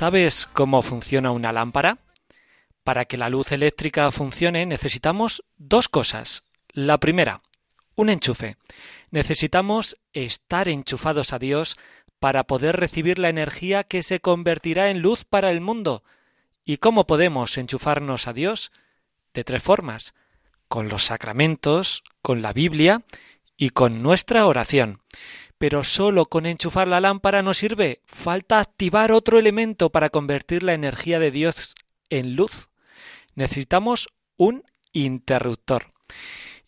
¿Sabes cómo funciona una lámpara? Para que la luz eléctrica funcione necesitamos dos cosas. La primera, un enchufe. Necesitamos estar enchufados a Dios para poder recibir la energía que se convertirá en luz para el mundo. ¿Y cómo podemos enchufarnos a Dios? De tres formas. Con los sacramentos, con la Biblia y con nuestra oración. Pero solo con enchufar la lámpara no sirve. Falta activar otro elemento para convertir la energía de Dios en luz. Necesitamos un interruptor.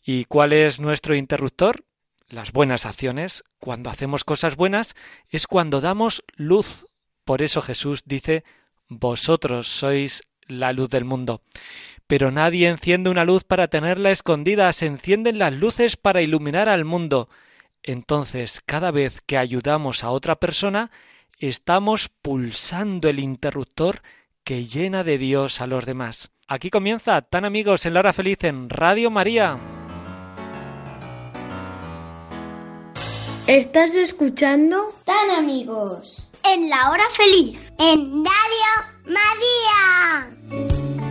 ¿Y cuál es nuestro interruptor? Las buenas acciones. Cuando hacemos cosas buenas es cuando damos luz. Por eso Jesús dice, vosotros sois la luz del mundo. Pero nadie enciende una luz para tenerla escondida, se encienden las luces para iluminar al mundo. Entonces, cada vez que ayudamos a otra persona, estamos pulsando el interruptor que llena de Dios a los demás. Aquí comienza Tan Amigos en la Hora Feliz en Radio María. ¿Estás escuchando? Tan amigos. En la hora feliz. En Radio María.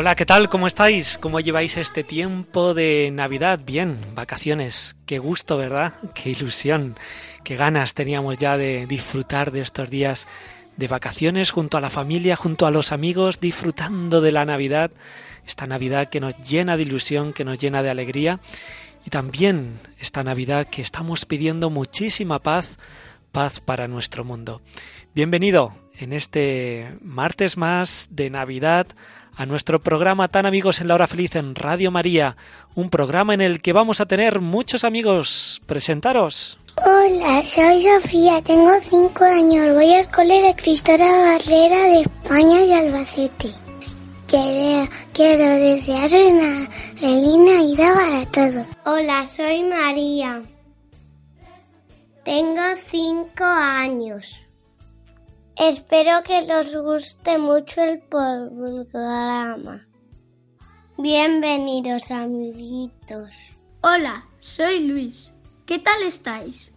Hola, ¿qué tal? ¿Cómo estáis? ¿Cómo lleváis este tiempo de Navidad? Bien, vacaciones. Qué gusto, ¿verdad? Qué ilusión. Qué ganas teníamos ya de disfrutar de estos días de vacaciones junto a la familia, junto a los amigos, disfrutando de la Navidad. Esta Navidad que nos llena de ilusión, que nos llena de alegría. Y también esta Navidad que estamos pidiendo muchísima paz, paz para nuestro mundo. Bienvenido en este martes más de Navidad a nuestro programa Tan Amigos en la Hora Feliz en Radio María, un programa en el que vamos a tener muchos amigos. Presentaros. Hola, soy Sofía, tengo cinco años, voy al cole de Cristóbal Barrera de España y Albacete. Quiero, quiero desear una feliz Navidad para todos. Hola, soy María. Tengo cinco años. Espero que os guste mucho el programa. Bienvenidos, amiguitos. Hola, soy Luis. ¿Qué tal estáis?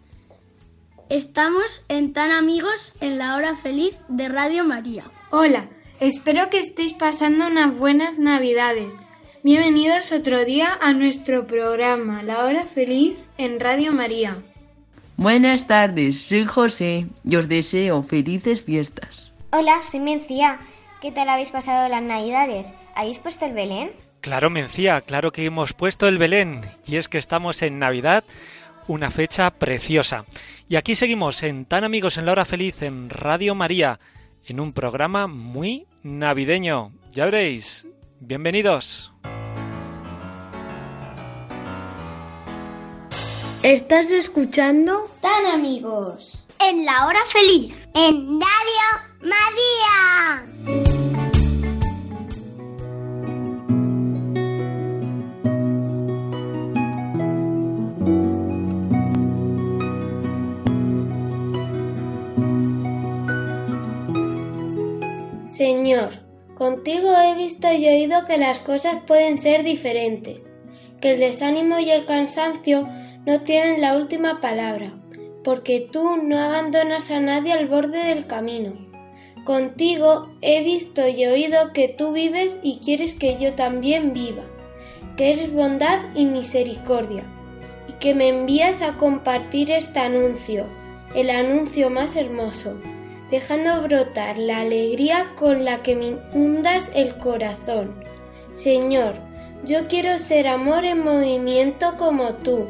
Estamos en Tan Amigos en la hora feliz de Radio María. Hola, espero que estéis pasando unas buenas navidades. Bienvenidos otro día a nuestro programa La Hora Feliz en Radio María. Buenas tardes, soy José y os deseo felices fiestas. Hola, soy Mencía. ¿Qué tal habéis pasado las navidades? ¿Habéis puesto el Belén? Claro, Mencía, claro que hemos puesto el Belén. Y es que estamos en Navidad, una fecha preciosa. Y aquí seguimos en Tan Amigos en la Hora Feliz en Radio María, en un programa muy navideño. Ya veréis. Bienvenidos. ¿Estás escuchando? Tan amigos. En la hora feliz. En Radio María. Señor, contigo he visto y oído que las cosas pueden ser diferentes, que el desánimo y el cansancio no tienen la última palabra, porque tú no abandonas a nadie al borde del camino. Contigo he visto y oído que tú vives y quieres que yo también viva, que eres bondad y misericordia, y que me envías a compartir este anuncio, el anuncio más hermoso, dejando brotar la alegría con la que me inundas el corazón. Señor, yo quiero ser amor en movimiento como tú.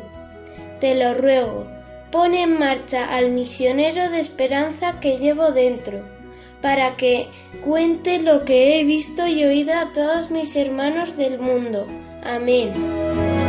Te lo ruego, pon en marcha al misionero de esperanza que llevo dentro, para que cuente lo que he visto y oído a todos mis hermanos del mundo. Amén.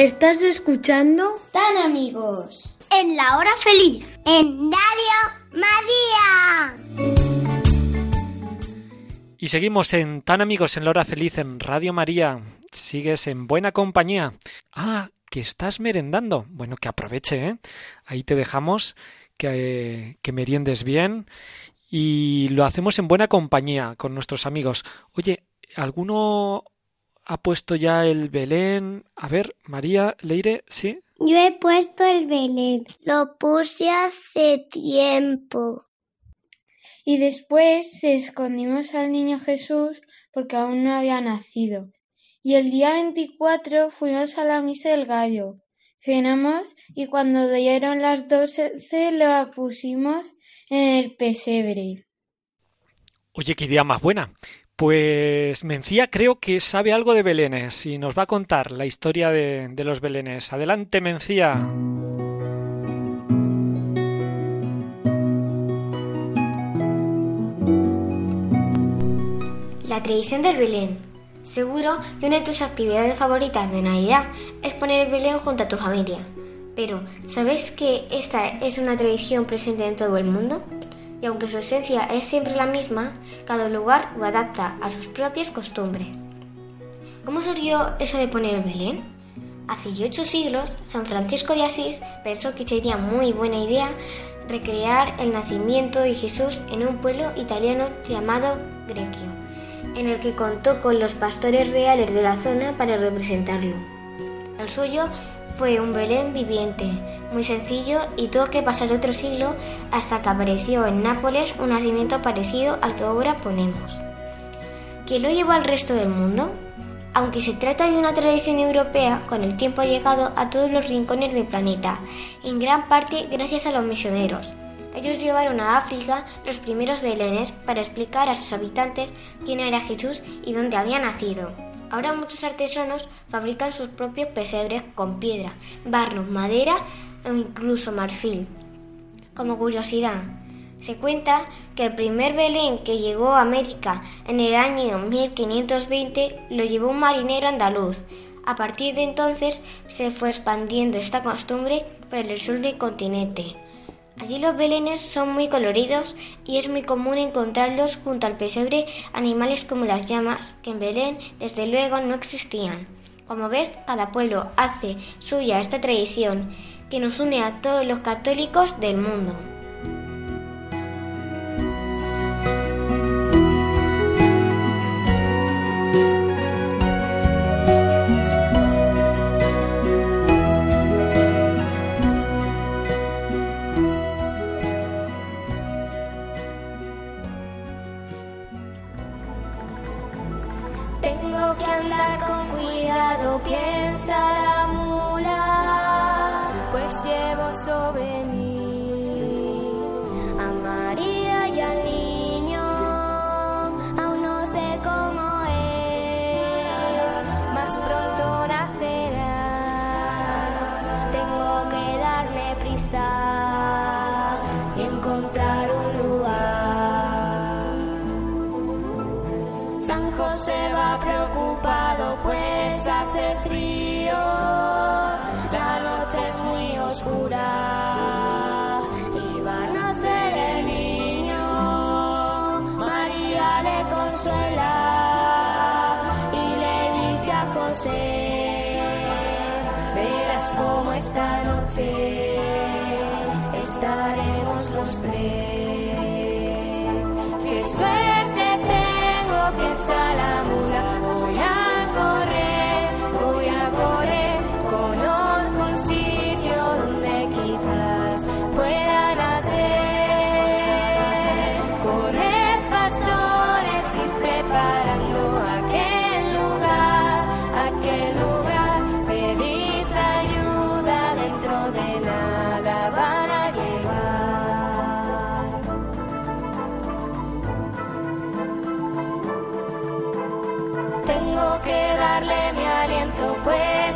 Estás escuchando Tan Amigos en la hora feliz en Dario María. Y seguimos en Tan Amigos en la hora feliz en Radio María. Sigues en buena compañía. Ah, que estás merendando. Bueno, que aproveche, ¿eh? Ahí te dejamos que, que meriendes bien y lo hacemos en buena compañía con nuestros amigos. Oye, ¿alguno ha puesto ya el Belén. A ver, María Leire, ¿sí? Yo he puesto el Belén. Lo puse hace tiempo. Y después escondimos al niño Jesús porque aún no había nacido. Y el día 24 fuimos a la misa del gallo. Cenamos y cuando dieron las doce la pusimos en el pesebre. Oye, qué idea más buena. Pues Mencía creo que sabe algo de Belénes y nos va a contar la historia de, los Belénes. Adelante, Mencía. La tradición del Belén. Seguro que una de tus actividades favoritas de Navidad es poner el Belén junto a tu familia. Pero, ¿sabes que esta es una tradición presente en todo el mundo? Y aunque su esencia es siempre la misma, cada lugar lo adapta a sus propias costumbres. ¿Cómo surgió eso de poner el Belén? Hace ocho siglos, San Francisco de Asís pensó que sería muy buena idea recrear el nacimiento de Jesús en un pueblo italiano llamado Greccio, en el que contó con los pastores reales de la zona para representarlo. El suyo fue un Belén viviente, muy sencillo y tuvo que pasar otro siglo hasta que apareció en Nápoles un nacimiento parecido al que ahora ponemos. ¿Quién lo llevó al resto del mundo? Aunque se trata de una tradición europea, con el tiempo ha llegado a todos los rincones del planeta, en gran parte gracias a los misioneros. Ellos llevaron a África los primeros belenes para explicar a sus habitantes quién era Jesús y dónde había nacido. Ahora muchos artesanos fabrican sus propios pesebres con piedra, barro, madera o incluso marfil. Como curiosidad, se cuenta que el primer Belén que llegó a América en el año 1520 lo llevó un marinero andaluz. A partir de entonces se fue expandiendo esta costumbre por el sur del continente. Allí los belenes son muy coloridos y es muy común encontrarlos junto al pesebre animales como las llamas, que en Belén desde luego no existían. Como ves, cada pueblo hace suya esta tradición que nos une a todos los católicos del mundo. Esta noche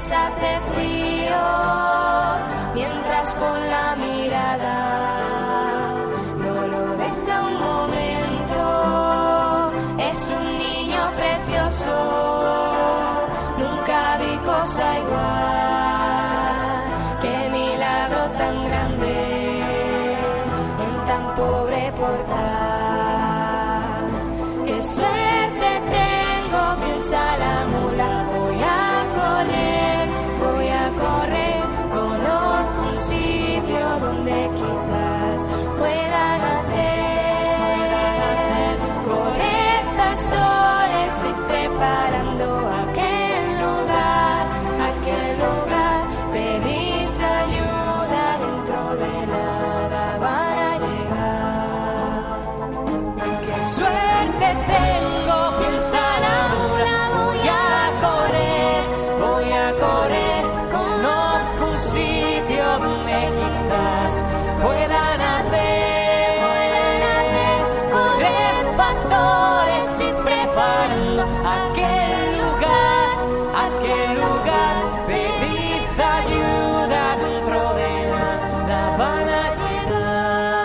pues hace frío. Mientras con la mirada preparando aquel lugar, aquel lugar, pedid ayuda dentro de nada van a llegar.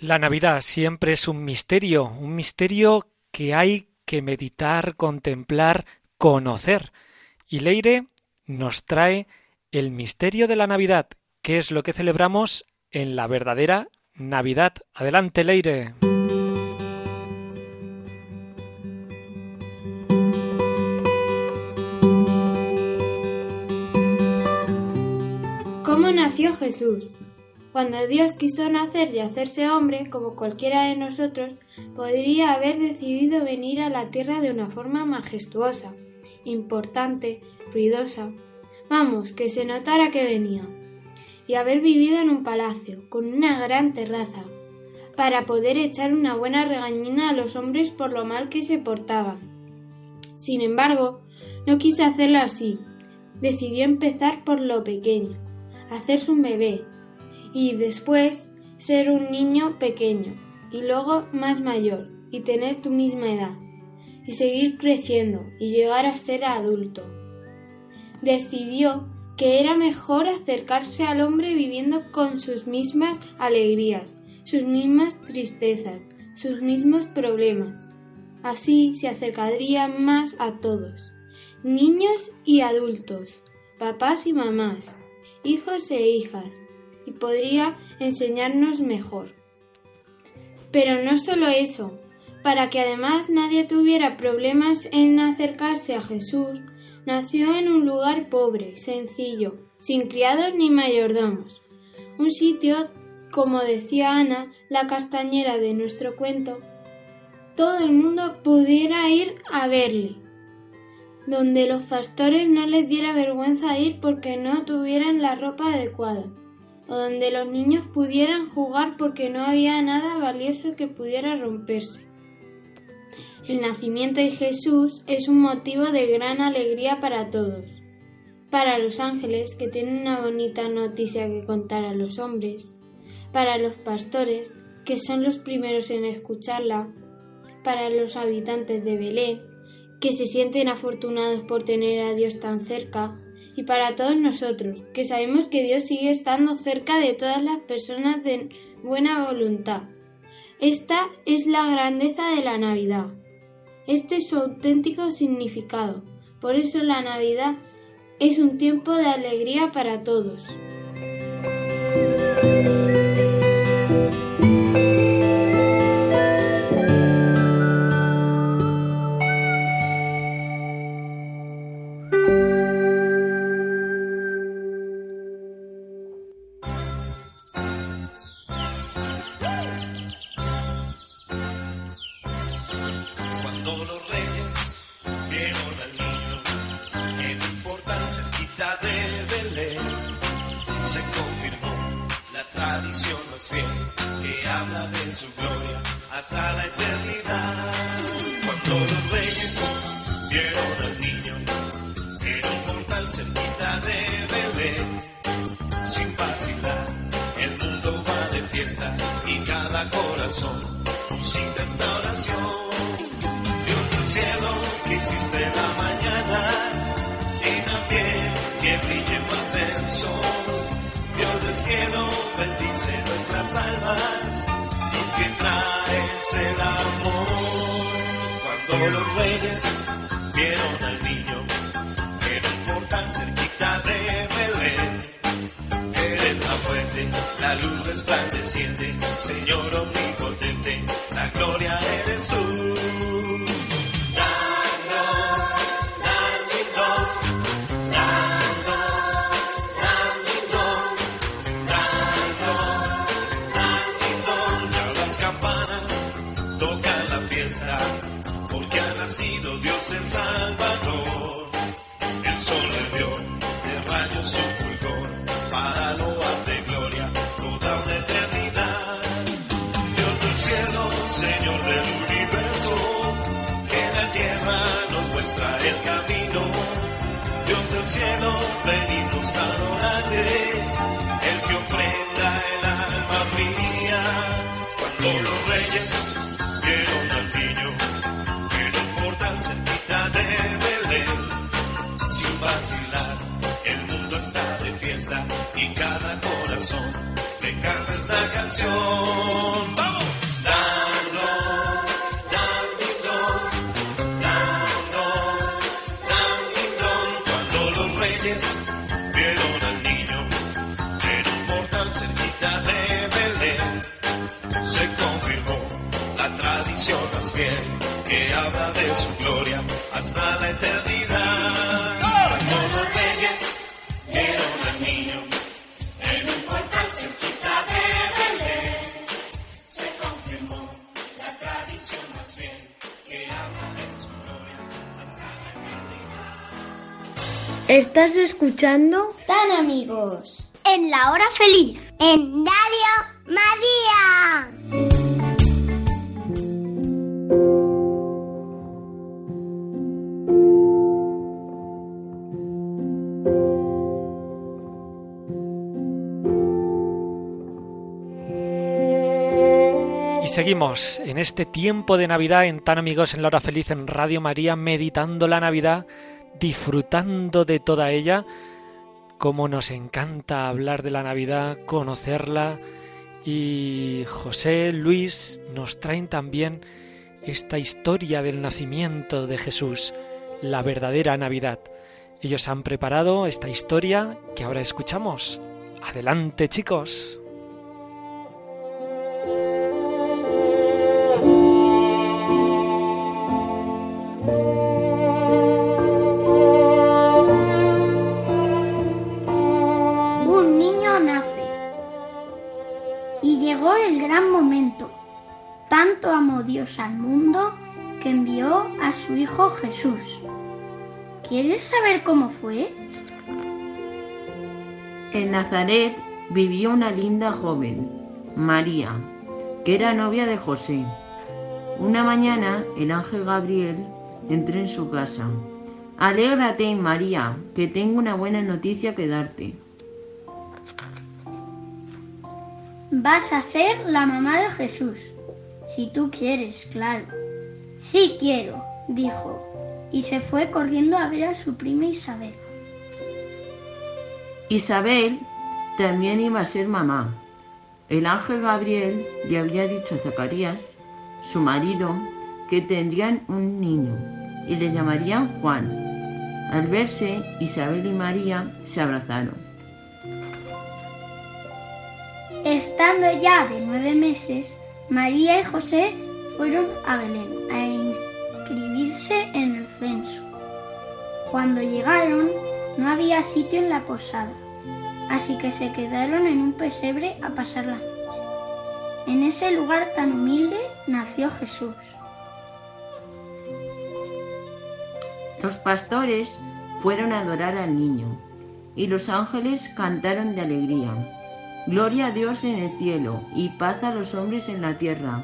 La Navidad siempre es un misterio, un misterio que hay que meditar, contemplar, conocer. Y Leire nos trae el misterio de la Navidad, que es lo que celebramos en la verdadera Navidad. Adelante, Leire. ¿Cómo nació Jesús? Cuando Dios quiso nacer y hacerse hombre, como cualquiera de nosotros, podría haber decidido venir a la tierra de una forma majestuosa, importante, ruidosa. Vamos, que se notara que venía. Y haber vivido en un palacio, con una gran terraza, para poder echar una buena regañina a los hombres por lo mal que se portaban. Sin embargo, no quiso hacerlo así. Decidió empezar por lo pequeño, hacerse un bebé, y después ser un niño pequeño, y luego más mayor, y tener tu misma edad, y seguir creciendo, y llegar a ser adulto. Decidió que era mejor acercarse al hombre viviendo con sus mismas alegrías, sus mismas tristezas, sus mismos problemas. Así se acercaría más a todos, niños y adultos, papás y mamás, hijos e hijas, y podría enseñarnos mejor. Pero no solo eso, para que además nadie tuviera problemas en acercarse a Jesús, nació en un lugar pobre, sencillo, sin criados ni mayordomos, un sitio, como decía Ana, la castañera de nuestro cuento, todo el mundo pudiera ir a verle, donde los pastores no les diera vergüenza ir porque no tuvieran la ropa adecuada, o donde los niños pudieran jugar porque no había nada valioso que pudiera romperse. El nacimiento de Jesús es un motivo de gran alegría para todos. Para los ángeles, que tienen una bonita noticia que contar a los hombres. Para los pastores, que son los primeros en escucharla. Para los habitantes de Belén, que se sienten afortunados por tener a Dios tan cerca. Y para todos nosotros, que sabemos que Dios sigue estando cerca de todas las personas de buena voluntad. Esta es la grandeza de la Navidad. Este es su auténtico significado. Por eso la Navidad es un tiempo de alegría para todos. Cada corazón musita esta oración. Dios del cielo que hiciste la mañana y también que brille más el sol. Dios del cielo bendice nuestras almas y que traes el amor. Cuando los reyes vieron al niño en un portal cerquita de la luz resplandeciente, Señor omnipotente, la gloria eres tú. Venimos a adorarte, el que ofrenda el alma mía. Cuando los reyes vieron al niño, un portal cerquita de Belén, sin vacilar, el mundo está de fiesta y cada corazón le canta esta canción. Habla de su gloria hasta la eternidad. Cuando los reyes vieron al niño en un portal cerquita de Belén, se confirmó la tradición más fiel que habla de su gloria hasta la eternidad. ¿Estás escuchando? Tan amigos. En la hora feliz. En Radio María. Seguimos en este tiempo de Navidad en Tan Amigos en la Hora Feliz en Radio María, meditando la Navidad, disfrutando de toda ella. Como nos encanta hablar de la Navidad, conocerla. Y José, Luis nos traen también esta historia del nacimiento de Jesús, la verdadera Navidad. Ellos han preparado esta historia que ahora escuchamos. Adelante chicos. Gran momento. Tanto amó Dios al mundo que envió a su Hijo Jesús. ¿Quieres saber cómo fue? En Nazaret vivía una linda joven, María, que era novia de José. Una mañana el ángel Gabriel entró en su casa. Alégrate, María, que tengo una buena noticia que darte. Vas a ser la mamá de Jesús. Si tú quieres, claro. Sí quiero, dijo, y se fue corriendo a ver a su prima Isabel. Isabel también iba a ser mamá. El ángel Gabriel le había dicho a Zacarías, su marido, que tendrían un niño y le llamarían Juan. Al verse, Isabel y María se abrazaron. Estando ya de nueve meses, María y José fueron a Belén a inscribirse en el censo. Cuando llegaron, no había sitio en la posada, así que se quedaron en un pesebre a pasar la noche. En ese lugar tan humilde nació Jesús. Los pastores fueron a adorar al niño y los ángeles cantaron de alegría. Gloria a Dios en el cielo y paz a los hombres en la tierra.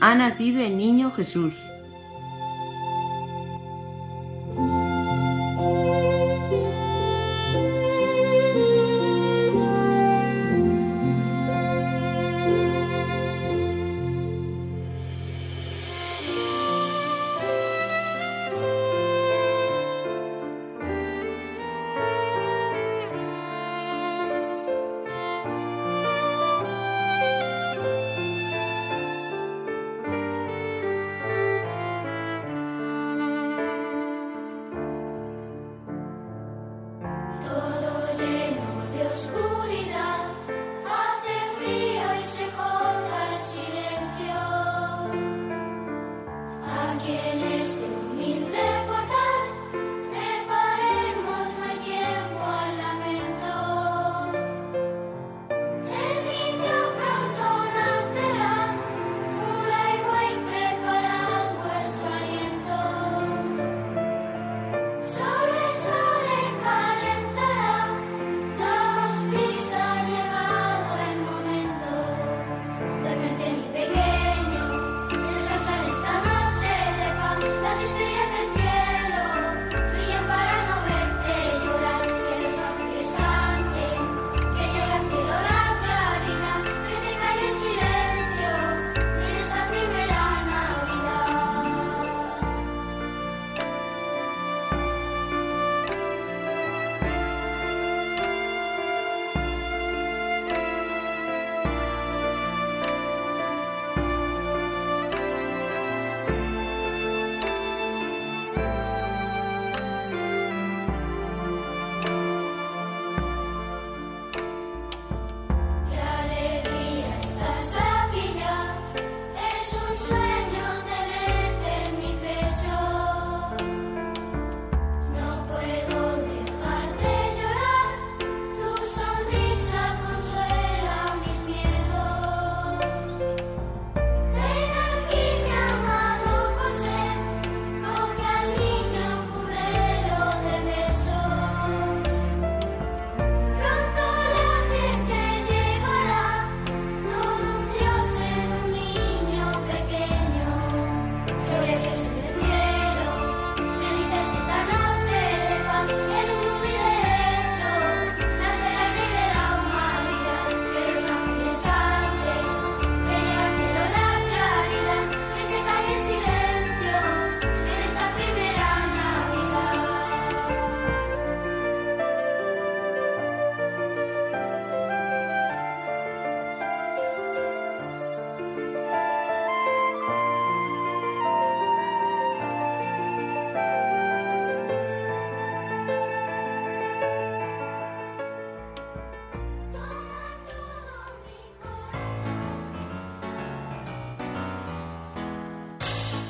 Ha nacido el niño Jesús.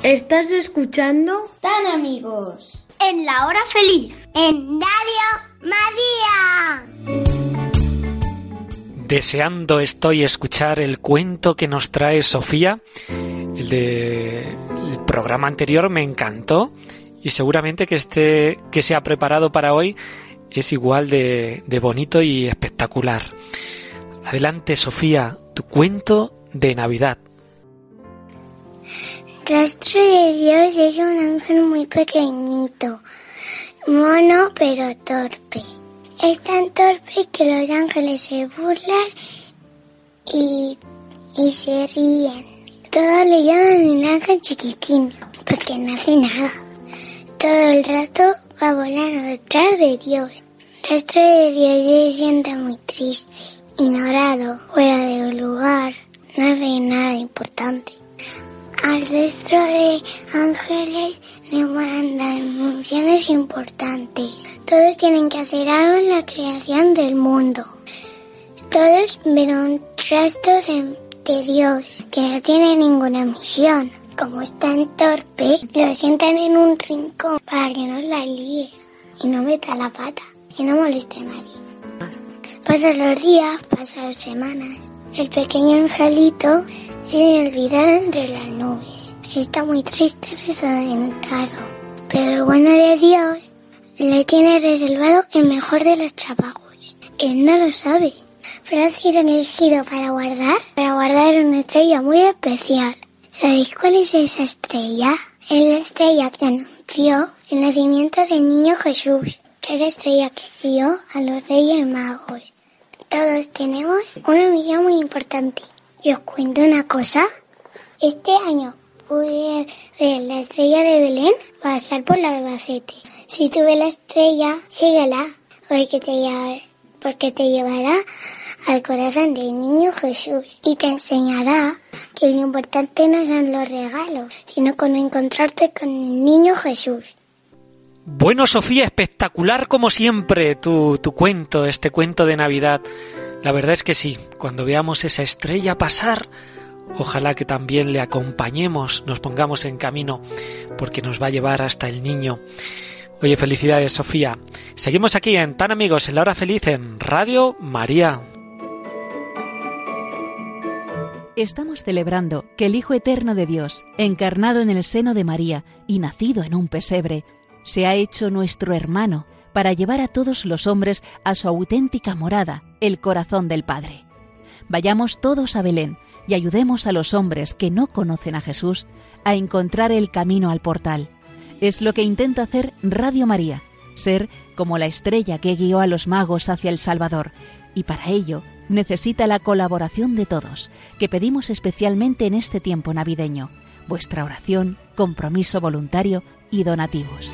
¿Estás escuchando? Tan amigos. En la hora feliz. En Radio María. Deseando estoy escuchar el cuento que nos trae Sofía. El del programa anterior me encantó y seguramente que este que se ha preparado para hoy es igual de, de bonito y espectacular. Adelante, Sofía, tu cuento de Navidad. Rastro de Dios es un ángel muy pequeñito, mono pero torpe. Es tan torpe que los ángeles se burlan y, y se ríen. Todos le llaman un ángel chiquitín, porque no hace nada. Todo el rato va volando detrás de Dios. Rastro de Dios se siente muy triste, ignorado, fuera de lugar, no hace nada importante. Al resto de ángeles le mandan funciones importantes. Todos tienen que hacer algo en la creación del mundo. Todos ven un rastro de, de Dios que no tiene ninguna misión. Como es tan torpe, lo sientan en un rincón para que no la líe y no meta la pata y no moleste a nadie. Pasan los días, pasan las semanas. El pequeño angelito se olvida entre las nubes. Está muy triste, desorientado. Pero el bueno de Dios le tiene reservado el mejor de los trabajos. Él no lo sabe, pero ha sido elegido para guardar, para guardar una estrella muy especial. ¿Sabéis cuál es esa estrella? Es la estrella que anunció el nacimiento del niño Jesús, que es la estrella que guió a los reyes magos. Todos tenemos una misión muy importante. Y os cuento una cosa. Este año pude ver la estrella de Belén pasar por la Albacete. Si tú ves la estrella, síguela, porque te, lleva- porque te llevará al corazón del niño Jesús y te enseñará que lo importante no son los regalos, sino con encontrarte con el niño Jesús. Bueno, Sofía, espectacular como siempre tu, tu cuento, este cuento de Navidad. La verdad es que sí, cuando veamos esa estrella pasar, ojalá que también le acompañemos, nos pongamos en camino, porque nos va a llevar hasta el niño. Oye, felicidades, Sofía. Seguimos aquí en Tan Amigos, en la hora feliz, en Radio María. Estamos celebrando que el Hijo Eterno de Dios, encarnado en el seno de María y nacido en un pesebre, se ha hecho nuestro hermano para llevar a todos los hombres a su auténtica morada, el corazón del Padre. Vayamos todos a Belén y ayudemos a los hombres que no conocen a Jesús a encontrar el camino al portal. Es lo que intenta hacer Radio María, ser como la estrella que guió a los magos hacia el Salvador, y para ello necesita la colaboración de todos, que pedimos especialmente en este tiempo navideño, vuestra oración, compromiso voluntario y donativos.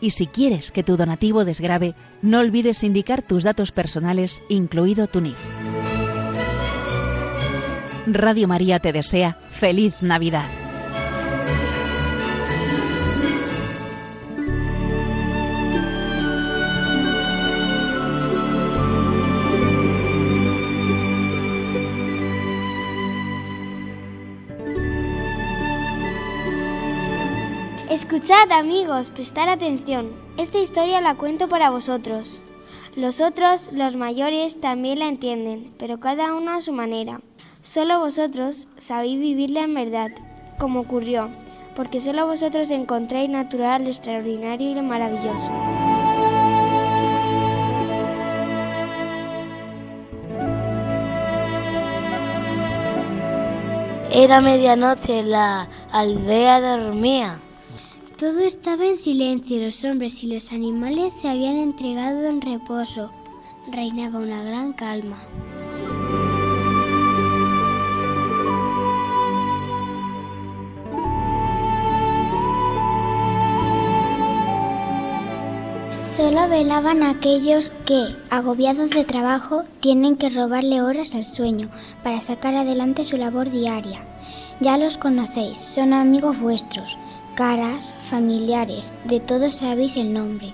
Y si quieres que tu donativo desgrabe, no olvides indicar tus datos personales, incluido tu NIF. Radio María te desea feliz Navidad. Escuchad amigos, prestar atención. Esta historia la cuento para vosotros. Los otros, los mayores, también la entienden, pero cada uno a su manera. Solo vosotros sabéis vivirla en verdad, como ocurrió, porque solo vosotros encontráis natural lo extraordinario y lo maravilloso. Era medianoche, la aldea dormía. Todo estaba en silencio, los hombres y los animales se habían entregado en reposo. Reinaba una gran calma. Solo velaban aquellos que, agobiados de trabajo, tienen que robarle horas al sueño para sacar adelante su labor diaria. Ya los conocéis, son amigos vuestros, caras, familiares, de todos sabéis el nombre.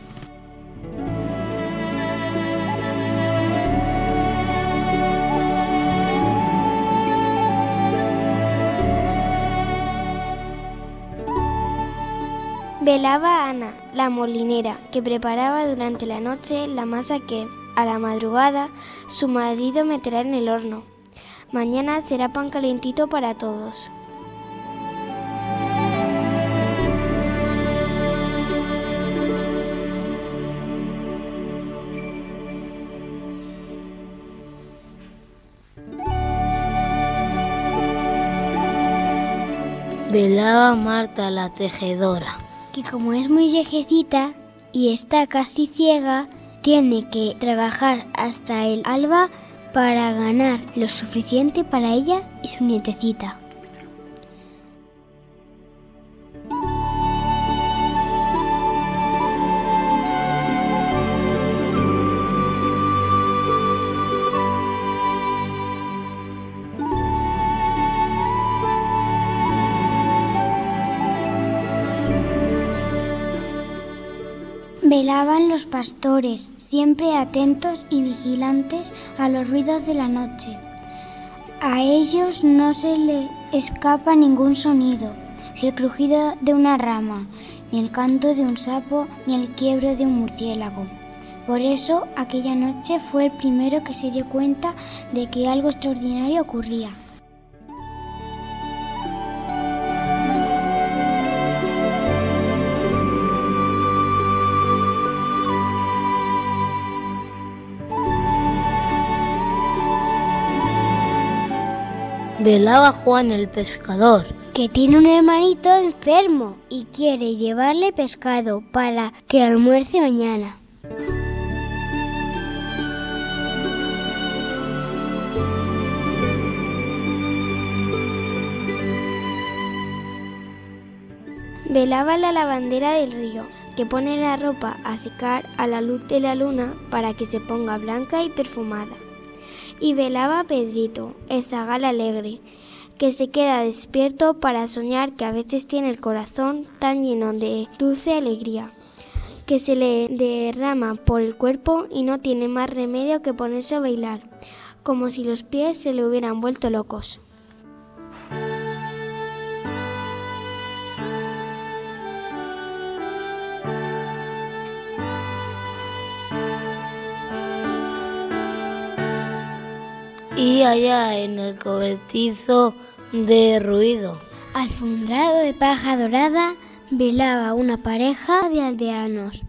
Velaba Ana, la molinera, que preparaba durante la noche la masa que, a la madrugada, su marido meterá en el horno. Mañana será pan calentito para todos. Velaba Marta la tejedora. Que como es muy viejecita y está casi ciega, tiene que trabajar hasta el alba para ganar lo suficiente para ella y su nietecita. Pastores, siempre atentos y vigilantes a los ruidos de la noche. A ellos no se le escapa ningún sonido, si el crujido de una rama, ni el canto de un sapo, ni el quiebro de un murciélago. Por eso aquella noche fue el primero que se dio cuenta de que algo extraordinario ocurría. Velaba Juan el pescador. que tiene un hermanito enfermo y quiere llevarle pescado para que almuerce mañana. Velaba la lavandera del río, que pone la ropa a secar a la luz de la luna para que se ponga blanca y perfumada. Y velaba Pedrito, el zagal alegre, que se queda despierto para soñar que a veces tiene el corazón tan lleno de dulce alegría, que se le derrama por el cuerpo y no tiene más remedio que ponerse a bailar, como si los pies se le hubieran vuelto locos. Y allá en el cobertizo de ruido. Alfombrado de paja dorada, velaba una pareja de aldeanos.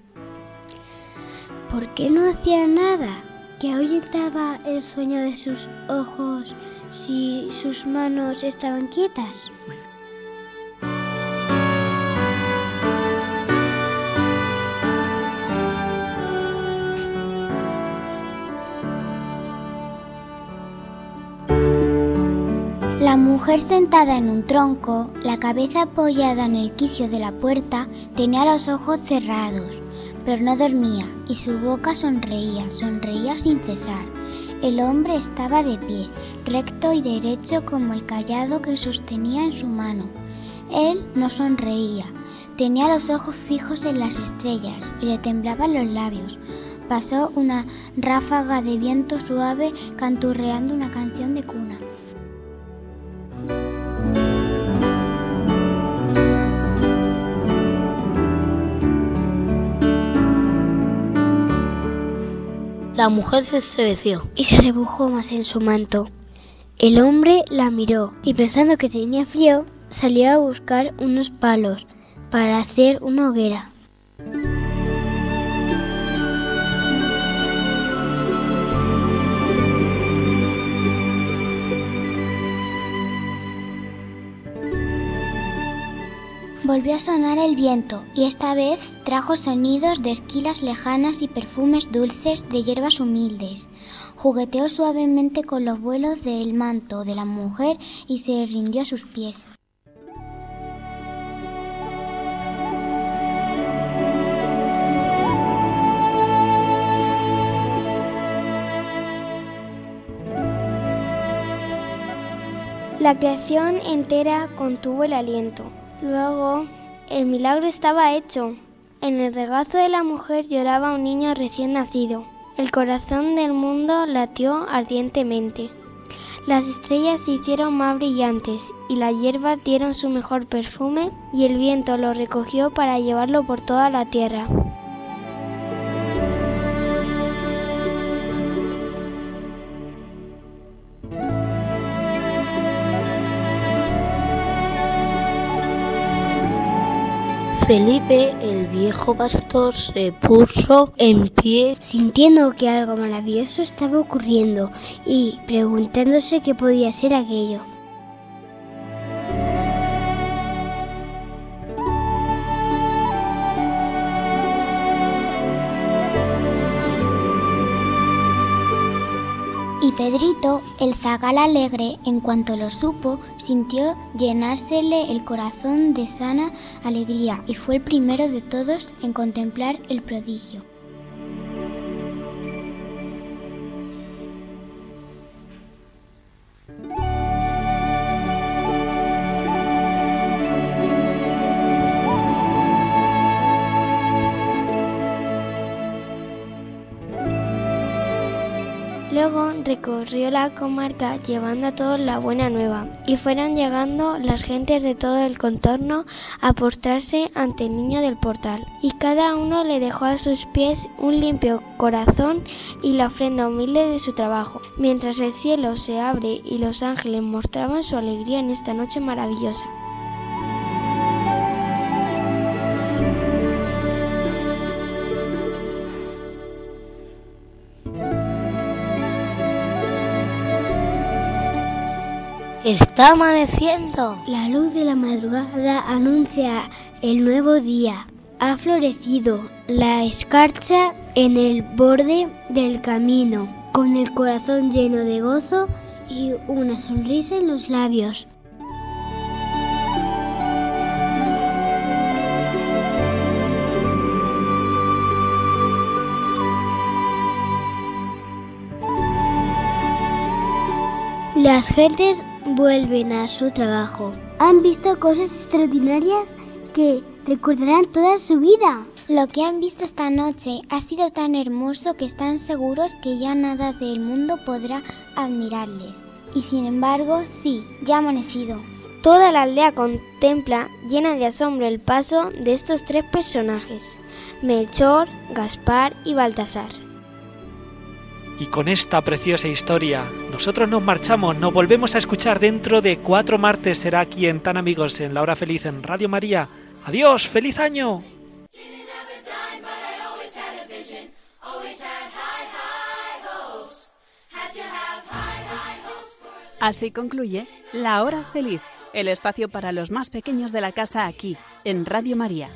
¿Por qué no hacía nada? ¿Que ahuyentaba el sueño de sus ojos si sus manos estaban quietas? La mujer sentada en un tronco, la cabeza apoyada en el quicio de la puerta, tenía los ojos cerrados, pero no dormía y su boca sonreía, sonreía sin cesar. El hombre estaba de pie, recto y derecho como el callado que sostenía en su mano. Él no sonreía, tenía los ojos fijos en las estrellas y le temblaban los labios. Pasó una ráfaga de viento suave canturreando una canción de cuna. La mujer se estremeció. y se rebujó más en su manto. El hombre la miró y pensando que tenía frío, salió a buscar unos palos para hacer una hoguera. Volvió a sonar el viento, y esta vez trajo sonidos de esquilas lejanas y perfumes dulces de hierbas humildes. Jugueteó suavemente con los vuelos del manto de la mujer y se rindió a sus pies. La creación entera contuvo el aliento, Luego, el milagro estaba hecho. En el regazo de la mujer lloraba un niño recién nacido. El corazón del mundo latió ardientemente. Las estrellas se hicieron más brillantes y las hierbas dieron su mejor perfume y el viento lo recogió para llevarlo por toda la tierra. Felipe, el viejo pastor, se puso en pie sintiendo que algo maravilloso estaba ocurriendo y preguntándose qué podía ser aquello. Pedrito, el zagal alegre, en cuanto lo supo, sintió llenársele el corazón de sana alegría y fue el primero de todos en contemplar el prodigio. La comarca llevando a todos la buena nueva, y fueron llegando las gentes de todo el contorno a postrarse ante el niño del portal, y cada uno le dejó a sus pies un limpio corazón y la ofrenda humilde de su trabajo, mientras el cielo se abre y los ángeles mostraban su alegría en esta noche maravillosa. Está amaneciendo. La luz de la madrugada anuncia el nuevo día. Ha florecido la escarcha en el borde del camino, con el corazón lleno de gozo y una sonrisa en los labios. Las gentes vuelven a su trabajo. Han visto cosas extraordinarias que recordarán toda su vida. Lo que han visto esta noche ha sido tan hermoso que están seguros que ya nada del mundo podrá admirarles. Y sin embargo, sí, ya ha amanecido. Toda la aldea contempla, llena de asombro, el paso de estos tres personajes, Melchor, Gaspar y Baltasar. Y con esta preciosa historia, nosotros nos marchamos, nos volvemos a escuchar dentro de cuatro martes. Será aquí en Tan Amigos, en La Hora Feliz, en Radio María. Adiós, feliz año. Así concluye La Hora Feliz, el espacio para los más pequeños de la casa aquí, en Radio María.